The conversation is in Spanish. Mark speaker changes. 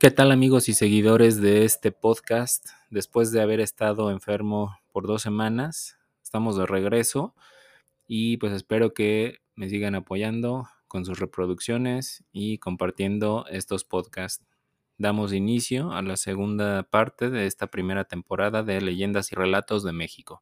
Speaker 1: ¿Qué tal amigos y seguidores de este podcast? Después de haber estado enfermo por dos semanas, estamos de regreso y pues espero que me sigan apoyando con sus reproducciones y compartiendo estos podcasts. Damos inicio a la segunda parte de esta primera temporada de Leyendas y Relatos de México.